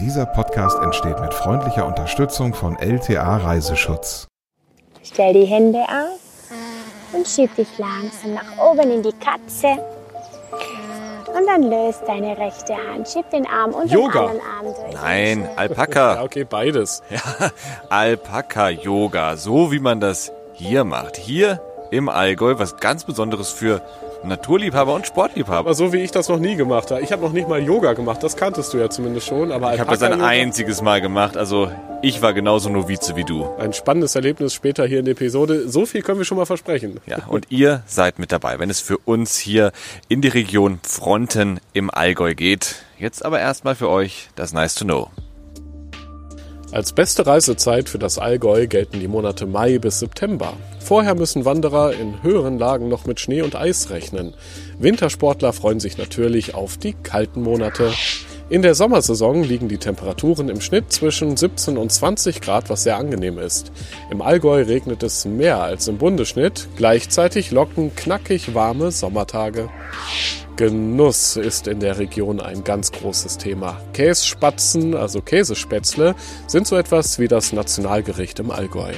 Dieser Podcast entsteht mit freundlicher Unterstützung von LTA Reiseschutz. Stell die Hände auf und schieb dich langsam nach oben in die Katze. Und dann löst deine rechte Hand, schieb den Arm und Yoga. den anderen Arm durch. Nein, Alpaka. Ja, okay, beides. Ja, Alpaka-Yoga, so wie man das hier macht. Hier im Allgäu, was ganz Besonderes für Naturliebhaber und Sportliebhaber. Aber so wie ich das noch nie gemacht habe. Ich habe noch nicht mal Yoga gemacht, das kanntest du ja zumindest schon. Aber Ich habe das ein einziges Mal gemacht, also ich war genauso Novize wie du. Ein spannendes Erlebnis später hier in der Episode. So viel können wir schon mal versprechen. Ja, und ihr seid mit dabei, wenn es für uns hier in die Region Fronten im Allgäu geht. Jetzt aber erstmal für euch das Nice to Know. Als beste Reisezeit für das Allgäu gelten die Monate Mai bis September. Vorher müssen Wanderer in höheren Lagen noch mit Schnee und Eis rechnen. Wintersportler freuen sich natürlich auf die kalten Monate. In der Sommersaison liegen die Temperaturen im Schnitt zwischen 17 und 20 Grad, was sehr angenehm ist. Im Allgäu regnet es mehr als im Bundeschnitt. Gleichzeitig locken knackig warme Sommertage. Genuss ist in der Region ein ganz großes Thema. Kässpatzen, also Käsespätzle, sind so etwas wie das Nationalgericht im Allgäu.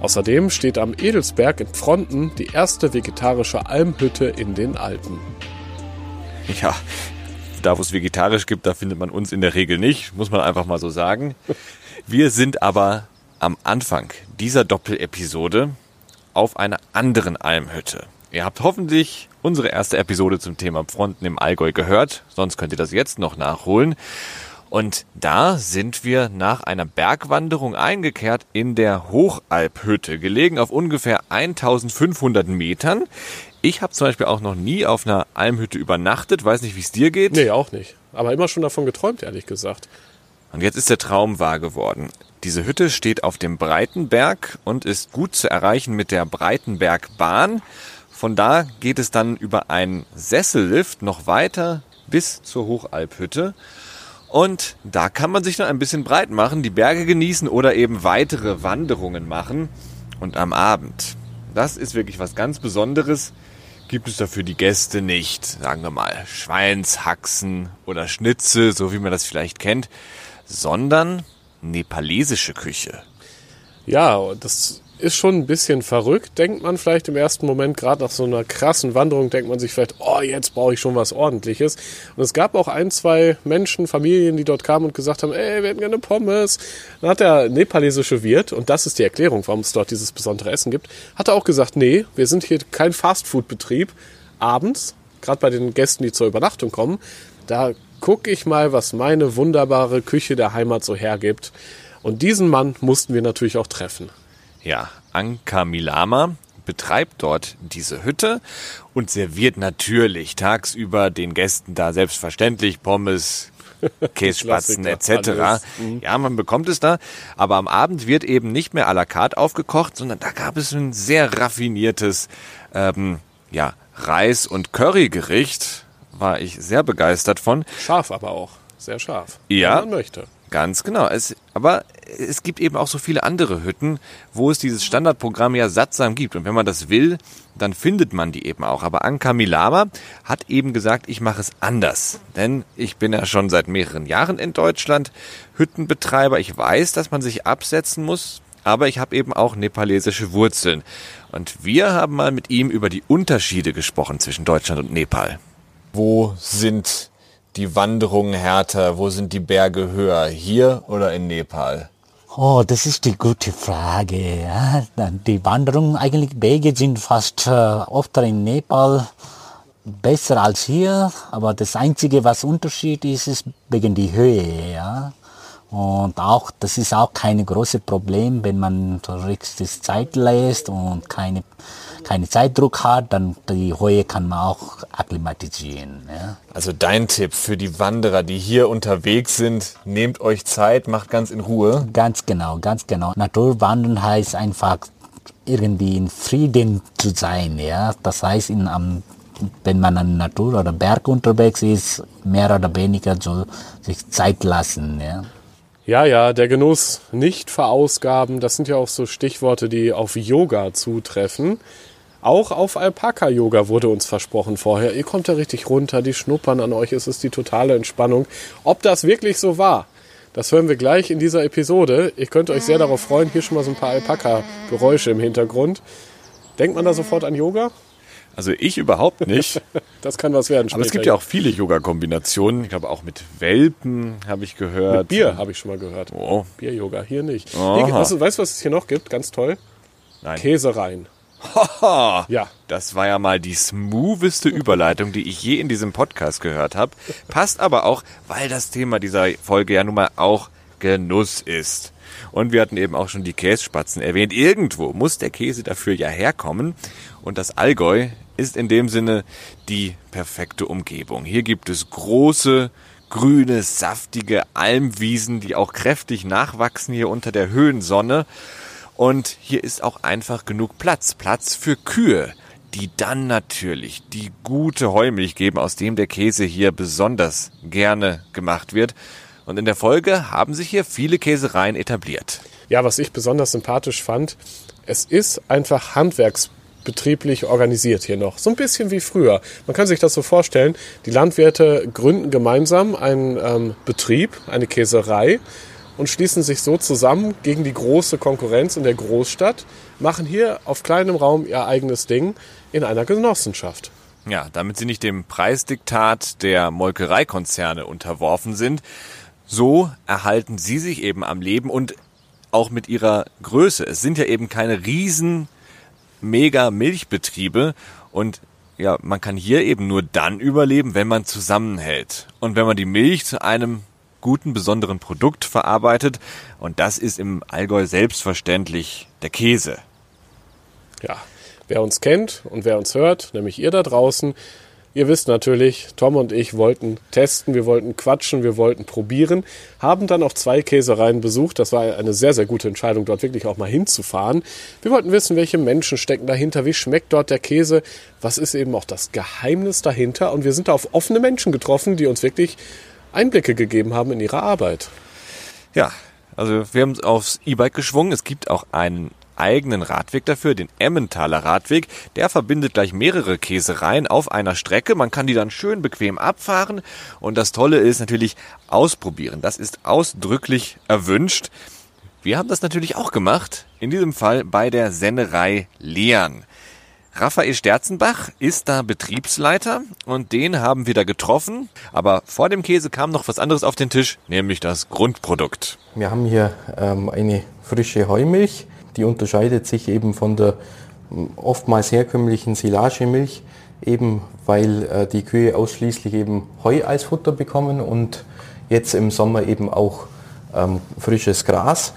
Außerdem steht am Edelsberg in Fronten die erste vegetarische Almhütte in den Alpen. Ja, da wo es vegetarisch gibt, da findet man uns in der Regel nicht, muss man einfach mal so sagen. Wir sind aber am Anfang dieser Doppelepisode auf einer anderen Almhütte. Ihr habt hoffentlich unsere erste Episode zum Thema Fronten im Allgäu gehört, sonst könnt ihr das jetzt noch nachholen. Und da sind wir nach einer Bergwanderung eingekehrt in der Hochalphütte, gelegen auf ungefähr 1500 Metern. Ich habe zum Beispiel auch noch nie auf einer Almhütte übernachtet, weiß nicht, wie es dir geht. Nee, auch nicht. Aber immer schon davon geträumt, ehrlich gesagt. Und jetzt ist der Traum wahr geworden. Diese Hütte steht auf dem Breitenberg und ist gut zu erreichen mit der Breitenbergbahn. Von da geht es dann über einen Sessellift noch weiter bis zur Hochalphütte. Und da kann man sich noch ein bisschen breit machen, die Berge genießen oder eben weitere Wanderungen machen. Und am Abend, das ist wirklich was ganz Besonderes, gibt es dafür die Gäste nicht, sagen wir mal, Schweinshaxen oder Schnitzel, so wie man das vielleicht kennt, sondern nepalesische Küche. Ja, das ist schon ein bisschen verrückt, denkt man vielleicht im ersten Moment. Gerade nach so einer krassen Wanderung denkt man sich vielleicht, oh, jetzt brauche ich schon was Ordentliches. Und es gab auch ein, zwei Menschen, Familien, die dort kamen und gesagt haben, ey, wir hätten gerne Pommes. Dann hat der nepalesische Wirt, und das ist die Erklärung, warum es dort dieses besondere Essen gibt, hat er auch gesagt, nee, wir sind hier kein Fastfood-Betrieb. Abends, gerade bei den Gästen, die zur Übernachtung kommen, da gucke ich mal, was meine wunderbare Küche der Heimat so hergibt. Und diesen Mann mussten wir natürlich auch treffen. Ja, Anka Milama betreibt dort diese Hütte und serviert natürlich tagsüber den Gästen da selbstverständlich Pommes, Kässpatzen etc. Mhm. Ja, man bekommt es da, aber am Abend wird eben nicht mehr à la carte aufgekocht, sondern da gab es ein sehr raffiniertes ähm, ja, Reis- und Currygericht. War ich sehr begeistert von. Scharf aber auch. Sehr scharf. Ja. Wenn man möchte. Ganz genau. Es, aber es gibt eben auch so viele andere Hütten, wo es dieses Standardprogramm ja sattsam gibt. Und wenn man das will, dann findet man die eben auch. Aber Anka Milama hat eben gesagt, ich mache es anders. Denn ich bin ja schon seit mehreren Jahren in Deutschland Hüttenbetreiber. Ich weiß, dass man sich absetzen muss. Aber ich habe eben auch nepalesische Wurzeln. Und wir haben mal mit ihm über die Unterschiede gesprochen zwischen Deutschland und Nepal. Wo sind die Wanderungen härter? Wo sind die Berge höher? Hier oder in Nepal? Oh, das ist die gute Frage. Die Wanderungen, eigentlich Wege sind fast äh, oft in Nepal besser als hier, aber das Einzige, was Unterschied ist, ist wegen die Höhe. Und auch, das ist auch kein großes Problem, wenn man so richtig Zeit lässt und keine, keine Zeitdruck hat, dann die Höhe kann man auch akklimatisieren. Ja. Also dein Tipp für die Wanderer, die hier unterwegs sind, nehmt euch Zeit, macht ganz in Ruhe. Ganz genau, ganz genau. Naturwandern heißt einfach irgendwie in Frieden zu sein, ja. Das heißt, in, am, wenn man an Natur oder Berg unterwegs ist, mehr oder weniger so sich Zeit lassen, ja. Ja, ja, der Genuss, nicht verausgaben, das sind ja auch so Stichworte, die auf Yoga zutreffen. Auch auf Alpaka-Yoga wurde uns versprochen vorher. Ihr kommt da richtig runter, die schnuppern an euch, es ist die totale Entspannung. Ob das wirklich so war, Das hören wir gleich in dieser Episode. Ich könnte euch sehr darauf freuen. Hier schon mal so ein paar Alpaka-Geräusche im Hintergrund. Denkt man da sofort an Yoga? Also ich überhaupt nicht. Das kann was werden. Aber es gibt ja auch viele Yoga-Kombinationen. Ich glaube auch mit Welpen habe ich gehört. Mit Bier habe ich schon mal gehört. Oh. Bier-Yoga, hier nicht. Aha. Hier, weißt, du, weißt du, was es hier noch gibt? Ganz toll. Nein. Käsereien. Haha. Ja. Das war ja mal die smootheste Überleitung, die ich je in diesem Podcast gehört habe. Passt aber auch, weil das Thema dieser Folge ja nun mal auch Genuss ist. Und wir hatten eben auch schon die Kässpatzen erwähnt. Irgendwo muss der Käse dafür ja herkommen. Und das Allgäu ist in dem Sinne die perfekte Umgebung. Hier gibt es große, grüne, saftige Almwiesen, die auch kräftig nachwachsen hier unter der Höhensonne. Und hier ist auch einfach genug Platz. Platz für Kühe, die dann natürlich die gute Heumilch geben, aus dem der Käse hier besonders gerne gemacht wird. Und in der Folge haben sich hier viele Käsereien etabliert. Ja, was ich besonders sympathisch fand, es ist einfach handwerksbetrieblich organisiert hier noch. So ein bisschen wie früher. Man kann sich das so vorstellen, die Landwirte gründen gemeinsam einen ähm, Betrieb, eine Käserei und schließen sich so zusammen gegen die große Konkurrenz in der Großstadt, machen hier auf kleinem Raum ihr eigenes Ding in einer Genossenschaft. Ja, damit sie nicht dem Preisdiktat der Molkereikonzerne unterworfen sind, so erhalten sie sich eben am Leben und auch mit ihrer Größe. Es sind ja eben keine riesen mega Milchbetriebe. Und ja, man kann hier eben nur dann überleben, wenn man zusammenhält. Und wenn man die Milch zu einem guten, besonderen Produkt verarbeitet. Und das ist im Allgäu selbstverständlich der Käse. Ja, wer uns kennt und wer uns hört, nämlich ihr da draußen, ihr wisst natürlich, Tom und ich wollten testen, wir wollten quatschen, wir wollten probieren, haben dann auch zwei Käsereien besucht. Das war eine sehr, sehr gute Entscheidung, dort wirklich auch mal hinzufahren. Wir wollten wissen, welche Menschen stecken dahinter, wie schmeckt dort der Käse, was ist eben auch das Geheimnis dahinter. Und wir sind da auf offene Menschen getroffen, die uns wirklich Einblicke gegeben haben in ihre Arbeit. Ja, also wir haben aufs E-Bike geschwungen. Es gibt auch einen eigenen Radweg dafür, den Emmentaler Radweg. Der verbindet gleich mehrere Käsereien auf einer Strecke. Man kann die dann schön bequem abfahren. Und das Tolle ist natürlich ausprobieren. Das ist ausdrücklich erwünscht. Wir haben das natürlich auch gemacht. In diesem Fall bei der Sennerei Lehren. Raphael Sterzenbach ist da Betriebsleiter und den haben wir da getroffen. Aber vor dem Käse kam noch was anderes auf den Tisch, nämlich das Grundprodukt. Wir haben hier ähm, eine frische Heumilch, die unterscheidet sich eben von der oftmals herkömmlichen Silagemilch, eben weil äh, die Kühe ausschließlich eben Heu als Futter bekommen und jetzt im Sommer eben auch ähm, frisches Gras.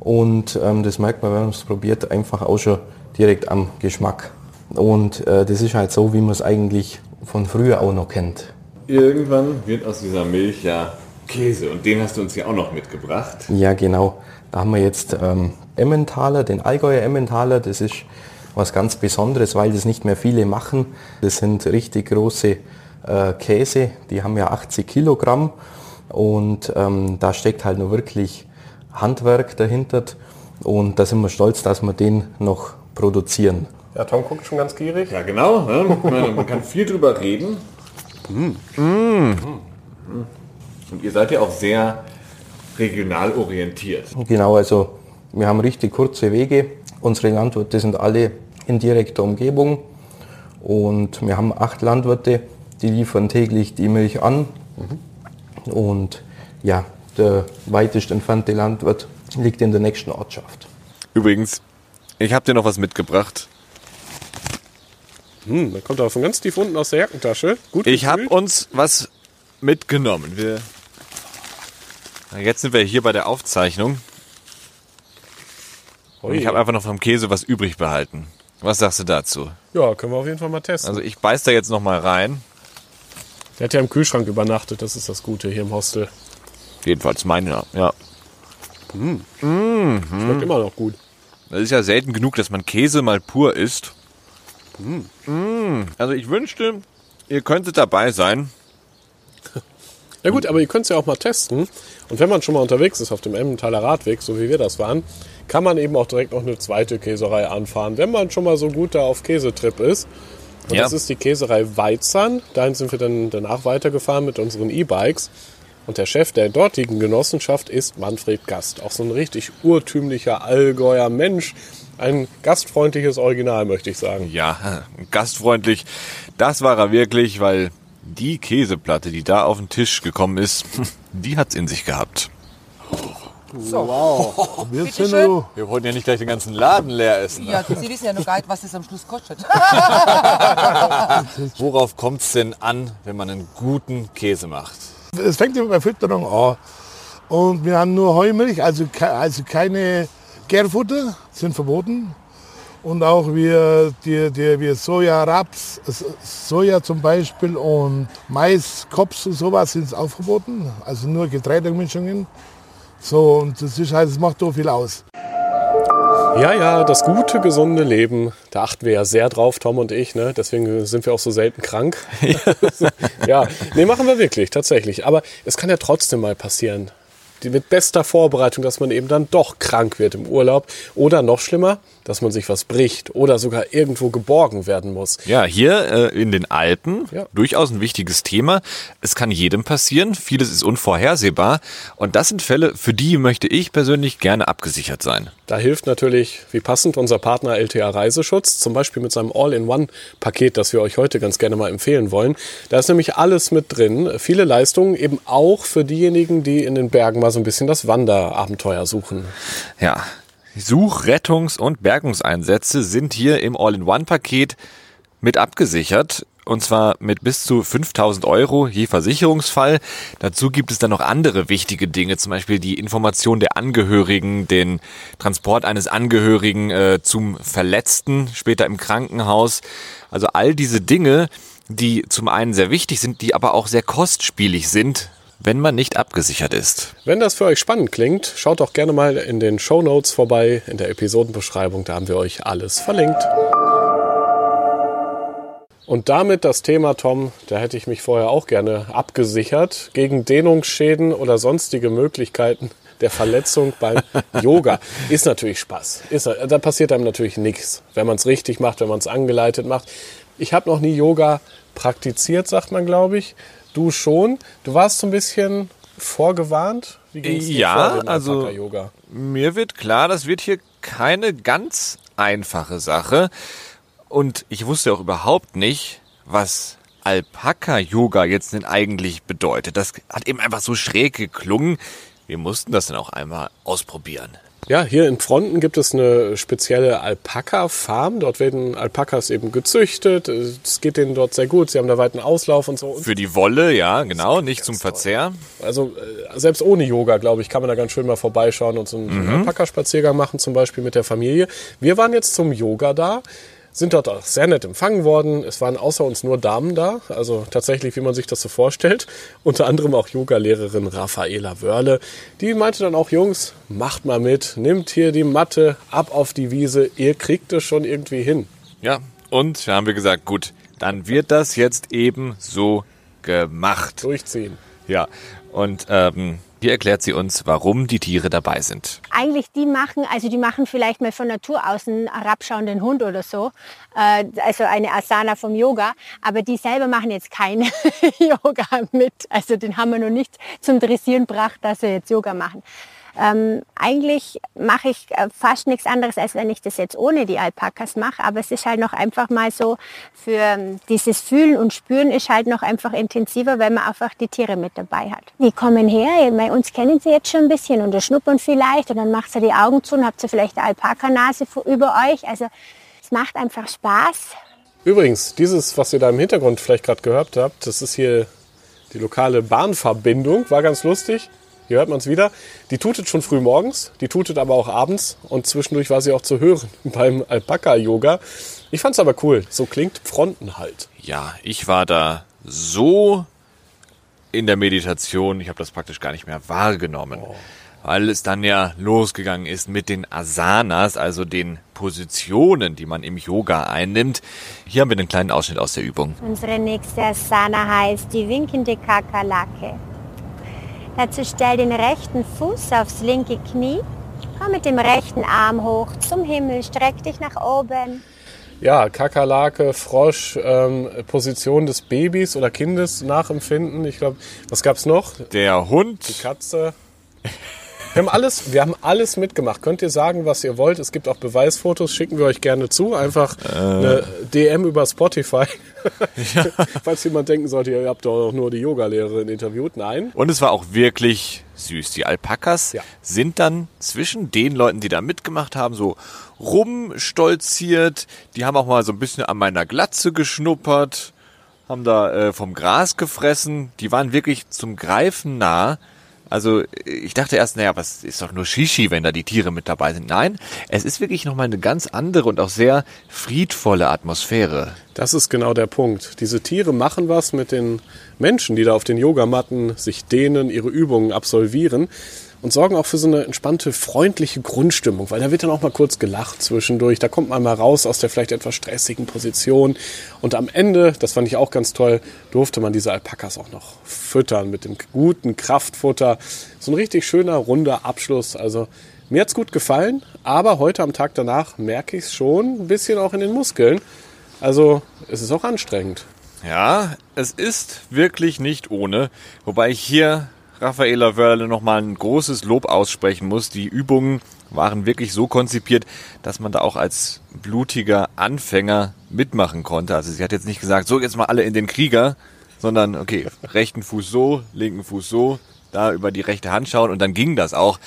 Und ähm, das merkt man, wenn man es probiert, einfach auch schon direkt am Geschmack. Und äh, das ist halt so, wie man es eigentlich von früher auch noch kennt. Irgendwann wird aus dieser Milch ja Käse und den hast du uns ja auch noch mitgebracht. Ja, genau. Da haben wir jetzt ähm, Emmentaler, den Allgäuer Emmentaler. Das ist was ganz Besonderes, weil das nicht mehr viele machen. Das sind richtig große äh, Käse, die haben ja 80 Kilogramm und ähm, da steckt halt nur wirklich Handwerk dahinter und da sind wir stolz, dass wir den noch produzieren. Ja, Tom guckt schon ganz gierig. Ja, genau. Ne? Man, man kann viel drüber reden. Mm. Und ihr seid ja auch sehr regional orientiert. Genau, also wir haben richtig kurze Wege. Unsere Landwirte sind alle in direkter Umgebung und wir haben acht Landwirte, die liefern täglich die Milch an. Und ja, der weitest entfernte Landwirt liegt in der nächsten Ortschaft. Übrigens, ich habe dir noch was mitgebracht. Hm, da kommt er von ganz tief unten aus der Jackentasche. Gut Ich habe uns was mitgenommen. Wir Jetzt sind wir hier bei der Aufzeichnung. Und ich habe einfach noch vom Käse was übrig behalten. Was sagst du dazu? Ja, können wir auf jeden Fall mal testen. Also ich beiß da jetzt noch mal rein. Der hat ja im Kühlschrank übernachtet, das ist das Gute hier im Hostel. Jedenfalls meine, ja. Schmeckt immer noch gut. Das ist ja selten genug, dass man Käse mal pur isst. Mm. Also ich wünschte, ihr könntet dabei sein. Ja gut, aber ihr könnt es ja auch mal testen. Und wenn man schon mal unterwegs ist auf dem Emmentaler Radweg, so wie wir das waren, kann man eben auch direkt noch eine zweite Käserei anfahren, wenn man schon mal so gut da auf Käsetrip ist. Und Ja. das ist die Käserei Weizern. Dahin sind wir dann danach weitergefahren mit unseren E-Bikes. Und der Chef der dortigen Genossenschaft ist Manfred Gast. Auch so ein richtig urtümlicher Allgäuer Mensch. Ein gastfreundliches Original, möchte ich sagen. Ja, gastfreundlich. Das war er wirklich, weil die Käseplatte, die da auf den Tisch gekommen ist, die hat's in sich gehabt. Wir Bitte sind schön. Wir wollten ja nicht gleich den ganzen Laden leer essen. Ja, Sie wissen ja noch gar nicht, was das am Schluss kostet. Worauf kommt es denn an, wenn man einen guten Käse macht? Es fängt immer bei Fütterung an. Und wir haben nur Heumilch, also, ke- also keine Gärfutter, sind verboten. Und auch wir, die, die, wir Soja, Raps, Soja zum Beispiel und Mais, Kops und sowas sind auch verboten. Also nur Getreidemischungen. So, und das ist halt, das macht so viel aus. Ja, ja, das gute, gesunde Leben, da achten wir ja sehr drauf, Tom und ich, ne? Deswegen sind wir auch so selten krank. ja, nee, machen wir wirklich, tatsächlich. Aber es kann ja trotzdem mal passieren. Mit bester Vorbereitung, dass man eben dann doch krank wird im Urlaub. Oder noch schlimmer, dass man sich was bricht oder sogar irgendwo geborgen werden muss. Ja, hier äh, in den Alpen, Ja. durchaus ein wichtiges Thema. Es kann jedem passieren, vieles ist unvorhersehbar. Und das sind Fälle, für die möchte ich persönlich gerne abgesichert sein. Da hilft natürlich, wie passend, unser Partner LTA Reiseschutz, zum Beispiel mit seinem All-in-One-Paket, das wir euch heute ganz gerne mal empfehlen wollen. Da ist nämlich alles mit drin. Viele Leistungen, eben auch für diejenigen, die in den Bergen mal so ein bisschen das Wanderabenteuer suchen. Ja, Such-, Rettungs- und Bergungseinsätze sind hier im All-in-One-Paket mit abgesichert. Und zwar mit bis zu 5000 Euro je Versicherungsfall. Dazu gibt es dann noch andere wichtige Dinge, zum Beispiel die Information der Angehörigen, den Transport eines Angehörigen äh, zum Verletzten, später im Krankenhaus. Also all diese Dinge, die zum einen sehr wichtig sind, die aber auch sehr kostspielig sind, wenn man nicht abgesichert ist. Wenn das für euch spannend klingt, schaut doch gerne mal in den Show Notes vorbei, in der Episodenbeschreibung, da haben wir euch alles verlinkt. Und damit das Thema, Tom, da hätte ich mich vorher auch gerne abgesichert gegen Dehnungsschäden oder sonstige Möglichkeiten der Verletzung beim Yoga. Ist natürlich Spaß. Ist, da passiert einem natürlich nichts, wenn man es richtig macht, wenn man es angeleitet macht. Ich habe noch nie Yoga praktiziert, sagt man, glaube ich. Du schon. Du warst so ein bisschen vorgewarnt. Wie ging's dir Ja, vor dem also- Alpaka-Yoga? Mir wird klar, das wird hier keine ganz einfache Sache. Und ich wusste auch überhaupt nicht, was Alpaka-Yoga jetzt denn eigentlich bedeutet. Das hat eben einfach so schräg geklungen. Wir mussten das dann auch einmal ausprobieren. Ja, hier in Fronten gibt es eine spezielle Alpaka-Farm. Dort werden Alpakas eben gezüchtet. Es geht denen dort sehr gut. Sie haben da weiten Auslauf und so. Für die Wolle, ja, genau, nicht zum Verzehr. Also äh, selbst ohne Yoga, glaube ich, kann man da ganz schön mal vorbeischauen und so einen, so einen Alpaka-Spaziergang machen, zum Beispiel mit der Familie. Wir waren jetzt zum Yoga da, sind dort auch sehr nett empfangen worden. Es waren außer uns nur Damen da, also tatsächlich, wie man sich das so vorstellt. Unter anderem auch Yoga-Lehrerin Raffaela Wörle. Die meinte dann auch, Jungs, macht mal mit, nimmt hier die Matte ab auf die Wiese, ihr kriegt es schon irgendwie hin. Ja, und da haben wir gesagt, gut, dann wird das jetzt eben so gemacht. Durchziehen. Ja, und ähm, hier erklärt sie uns, warum die Tiere dabei sind. eigentlich die machen, also die machen vielleicht mal von Natur aus einen herabschauenden Hund oder so, äh, also eine Asana vom Yoga, aber die selber machen jetzt kein Yoga mit. Also den haben wir noch nicht zum Dressieren gebracht, dass sie jetzt Yoga machen. Ähm, eigentlich mache ich äh, fast nichts anderes, als wenn ich das jetzt ohne die Alpakas mache. Aber es ist halt noch einfach mal so, für ähm, dieses Fühlen und Spüren ist halt noch einfach intensiver, wenn man einfach die Tiere mit dabei hat. Die kommen her, bei uns kennen sie jetzt schon ein bisschen und schnuppern vielleicht und dann macht sie die Augen zu und habt ihr vielleicht eine Alpakanase über euch. Also es macht einfach Spaß. Übrigens, dieses, was ihr da im Hintergrund vielleicht gerade gehört habt, das ist hier die lokale Bahnverbindung. War ganz lustig. Hier hört man es wieder. Die tutet schon früh morgens, die tutet aber auch abends und zwischendurch war sie auch zu hören beim Alpaka-Yoga. Ich fand's aber cool. So klingt Fronten halt. Ja, ich war da so in der Meditation, ich habe das praktisch gar nicht mehr wahrgenommen. Weil es dann ja losgegangen ist mit den Asanas, also den Positionen, die man im Yoga einnimmt. Hier haben wir einen kleinen Ausschnitt aus der Übung. Unsere nächste Asana heißt die winkende Kakerlake. Dazu stell den rechten Fuß aufs linke Knie, komm mit dem rechten Arm hoch zum Himmel, streck dich nach oben. Ja, Kakerlake, Frosch, ähm, Position des Babys oder Kindes nachempfinden. Ich glaube, was gab's noch? Der Hund. Die Katze. Wir haben alles, wir haben alles mitgemacht. Könnt ihr sagen, was ihr wollt? Es gibt auch Beweisfotos, schicken wir euch gerne zu. Einfach eine DM über Spotify. Falls jemand denken sollte, ihr habt doch nur die Yogalehrerin interviewt. Nein. Und es war auch wirklich süß. Die Alpakas Ja. sind dann zwischen den Leuten, die da mitgemacht haben, so rumstolziert. Die haben auch mal so ein bisschen an meiner Glatze geschnuppert, haben da äh, vom Gras gefressen. Die waren wirklich zum Greifen nah. Also ich dachte erst, naja, was ist doch nur Shishi, wenn da die Tiere mit dabei sind. Nein, es ist wirklich nochmal eine ganz andere und auch sehr friedvolle Atmosphäre. Das ist genau der Punkt. Diese Tiere machen was mit den Menschen, die da auf den Yogamatten sich dehnen, ihre Übungen absolvieren und sorgen auch für so eine entspannte, freundliche Grundstimmung, weil da wird dann auch mal kurz gelacht zwischendurch. Da kommt man mal raus aus der vielleicht etwas stressigen Position. Und am Ende, das fand ich auch ganz toll, durfte man diese Alpakas auch noch füttern mit dem guten Kraftfutter. So ein richtig schöner, runder Abschluss. Also mir hat's gut gefallen, aber heute am Tag danach merke ich es schon ein bisschen auch in den Muskeln. Also es ist auch anstrengend. Ja, es ist wirklich nicht ohne. Wobei ich hier Raffaela Wörle nochmal ein großes Lob aussprechen muss. Die Übungen waren wirklich so konzipiert, dass man da auch als blutiger Anfänger mitmachen konnte. Also sie hat jetzt nicht gesagt, so jetzt mal alle in den Krieger, sondern okay, rechten Fuß so, linken Fuß so, da über die rechte Hand schauen und dann ging das auch.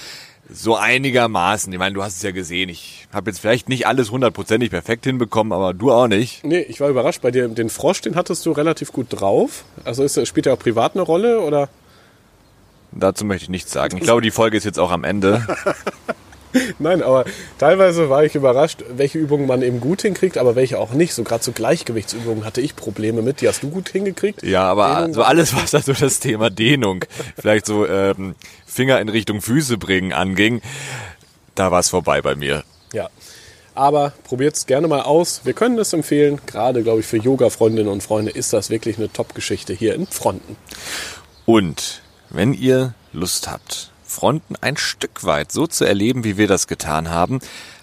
So einigermaßen. Ich meine, du hast es ja gesehen. Ich habe jetzt vielleicht nicht alles hundertprozentig perfekt hinbekommen, aber du auch nicht. Nee, ich war überrascht bei dir. Den Frosch, den hattest du relativ gut drauf. Also ist, spielt er auch privat eine Rolle oder? Dazu möchte ich nichts sagen. Ich glaube, die Folge ist jetzt auch am Ende. Nein, aber teilweise war ich überrascht, welche Übungen man eben gut hinkriegt, aber welche auch nicht. So gerade so Gleichgewichtsübungen hatte ich Probleme mit. Die hast du gut hingekriegt. Ja, aber Dehnung so alles, was also das Thema Dehnung, vielleicht so ähm, Finger in Richtung Füße bringen anging, da war es vorbei bei mir. Ja. Aber probiert es gerne mal aus. Wir können es empfehlen. Gerade, glaube ich, für Yoga-Freundinnen und Freunde ist das wirklich eine Top-Geschichte hier in Fronten. Und wenn ihr Lust habt, Fronten ein Stück weit so zu erleben, wie wir das getan haben,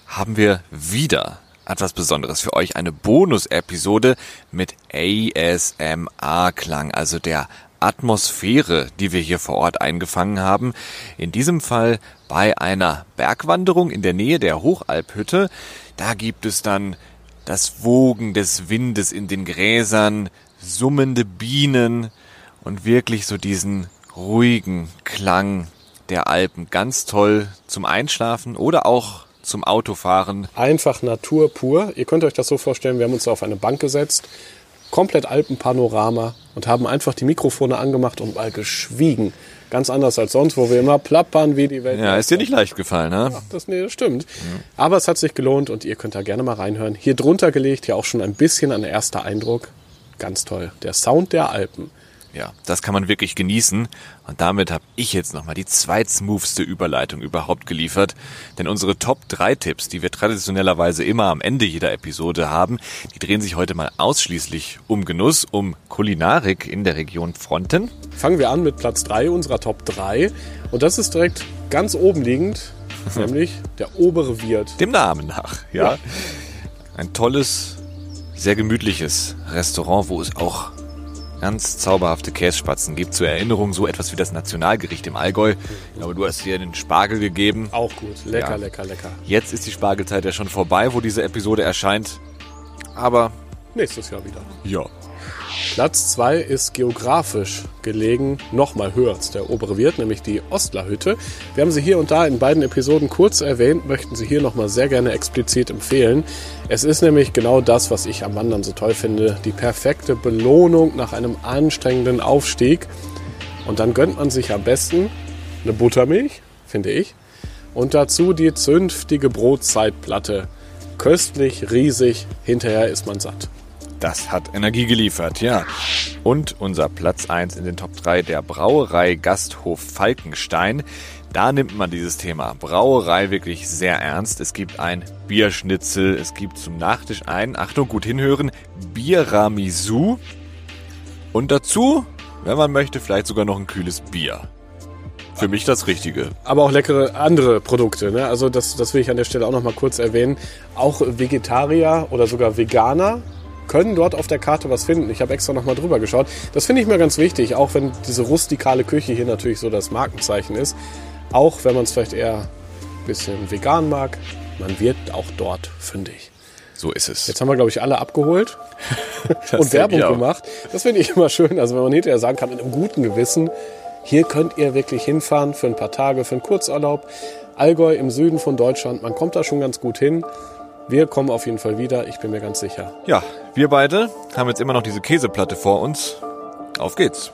haben wir wieder etwas Besonderes für euch. Eine Bonus-Episode mit ASMR-Klang, also der Atmosphäre, die wir hier vor Ort eingefangen haben. In diesem Fall bei einer Bergwanderung in der Nähe der Hochalphütte. Da gibt es dann das Wogen des Windes in den Gräsern, summende Bienen und wirklich so diesen ruhigen Klang der Alpen. Ganz toll zum Einschlafen oder auch zum Autofahren. Einfach Natur pur. Ihr könnt euch das so vorstellen, wir haben uns auf eine Bank gesetzt, komplett Alpenpanorama und haben einfach die Mikrofone angemacht und mal geschwiegen. Ganz anders als sonst, wo wir immer plappern wie die Welt. Ja, ist dir nicht leicht gefallen, ne? Ach, das, nee, das stimmt. Aber es hat sich gelohnt und ihr könnt da gerne mal reinhören. Hier drunter gelegt, ja auch schon ein bisschen ein erster Eindruck. Ganz toll. Der Sound der Alpen. Ja, das kann man wirklich genießen. Und damit habe ich jetzt nochmal die zweitsmoothste Überleitung überhaupt geliefert. Denn unsere Top 3 Tipps, die wir traditionellerweise immer am Ende jeder Episode haben, die drehen sich heute mal ausschließlich um Genuss, um Kulinarik in der Region Fronten. Fangen wir an mit Platz 3 unserer Top 3. Und das ist direkt ganz oben liegend, nämlich der obere Wirt. Dem Namen nach, ja. Ein tolles, sehr gemütliches Restaurant, wo es auch ganz zauberhafte Kässpatzen gibt. Zur Erinnerung so etwas wie das Nationalgericht im Allgäu. Ich glaube, du hast hier den Spargel gegeben. Auch gut. Lecker, Ja. lecker, lecker. Jetzt ist die Spargelzeit ja schon vorbei, wo diese Episode erscheint. Aber Nächstes Jahr wieder. ja. Platz 2 ist geografisch gelegen, nochmal höher als der obere Wirt, nämlich die Ostlerhütte. Wir haben sie hier und da in beiden Episoden kurz erwähnt, möchten sie hier nochmal sehr gerne explizit empfehlen. Es ist nämlich genau das, was ich am Wandern so toll finde, die perfekte Belohnung nach einem anstrengenden Aufstieg. Und dann gönnt man sich am besten eine Buttermilch, finde ich, und dazu die zünftige Brotzeitplatte. Köstlich, riesig, hinterher ist man satt. Das hat Energie geliefert, ja. Und unser Platz 1 in den Top 3 der Brauerei Gasthof Falkenstein. Da nimmt man dieses Thema Brauerei wirklich sehr ernst. Es gibt ein Bierschnitzel, es gibt zum Nachtisch ein, Achtung, gut hinhören, Bierramisu. Und dazu, wenn man möchte, vielleicht sogar noch ein kühles Bier. Für mich das Richtige. Aber auch leckere andere Produkte. Ne? Also das, das will ich an der Stelle auch noch mal kurz erwähnen. Auch Vegetarier oder sogar Veganer können dort auf der Karte was finden. Ich habe extra noch mal drüber geschaut. Das finde ich mir ganz wichtig, auch wenn diese rustikale Küche hier natürlich so das Markenzeichen ist. Auch wenn man es vielleicht eher ein bisschen vegan mag, man wird auch dort fündig. So ist es. Jetzt haben wir, glaube ich, alle abgeholt und Werbung gemacht. Das finde ich immer schön. Also wenn man hinterher sagen kann, mit einem guten Gewissen, hier könnt ihr wirklich hinfahren für ein paar Tage, für einen Kurzurlaub. Allgäu im Süden von Deutschland, man kommt da schon ganz gut hin. Wir kommen auf jeden Fall wieder, ich bin mir ganz sicher. Ja, wir beide haben jetzt immer noch diese Käseplatte vor uns. Auf geht's.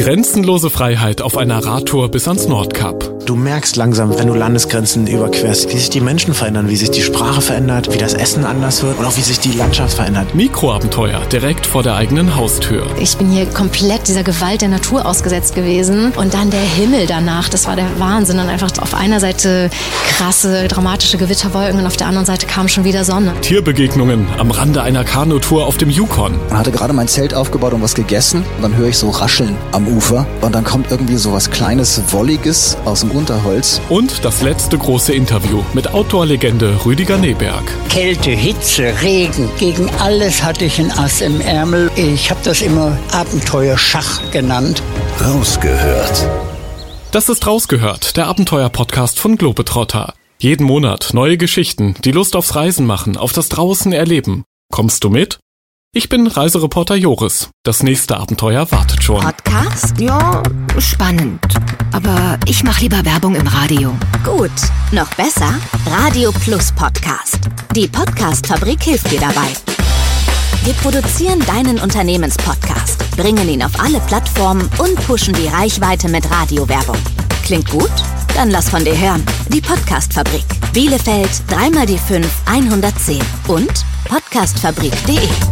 Grenzenlose Freiheit auf einer Radtour bis ans Nordkap. Du merkst langsam, wenn du Landesgrenzen überquerst, wie sich die Menschen verändern, wie sich die Sprache verändert, wie das Essen anders wird und auch wie sich die Landschaft verändert. Mikroabenteuer direkt vor der eigenen Haustür. Ich bin hier komplett dieser Gewalt der Natur ausgesetzt gewesen. Und dann der Himmel danach, das war der Wahnsinn. Und einfach auf einer Seite krasse, dramatische Gewitterwolken und auf der anderen Seite kam schon wieder Sonne. Tierbegegnungen am Rande einer Kanutour auf dem Yukon. Man hatte gerade mein Zelt aufgebaut und was gegessen. Und dann höre ich so Rascheln am Ufer. Und dann kommt irgendwie so was Kleines, Wolliges aus dem Unterholz. Und das letzte große Interview mit Outdoor-Legende Rüdiger Neberg. Kälte, Hitze, Regen, gegen alles hatte ich ein Ass im Ärmel. Ich habe das immer Abenteuerschach genannt. Rausgehört. Das ist Rausgehört, der Abenteuer-Podcast von Globetrotter. Jeden Monat neue Geschichten, die Lust aufs Reisen machen, auf das Draußen erleben. Kommst du mit? Ich bin Reisereporter Joris. Das nächste Abenteuer wartet schon. Podcast? Ja, spannend. Aber ich mache lieber Werbung im Radio. Gut, noch besser? Radio Plus Podcast. Die Podcast-Fabrik hilft dir dabei. Wir produzieren deinen Unternehmenspodcast, bringen ihn auf alle Plattformen und pushen die Reichweite mit Radiowerbung. Klingt gut? Dann lass von dir hören. Die Podcast-Fabrik. Bielefeld, dreimal die 5, 110 und podcastfabrik.de.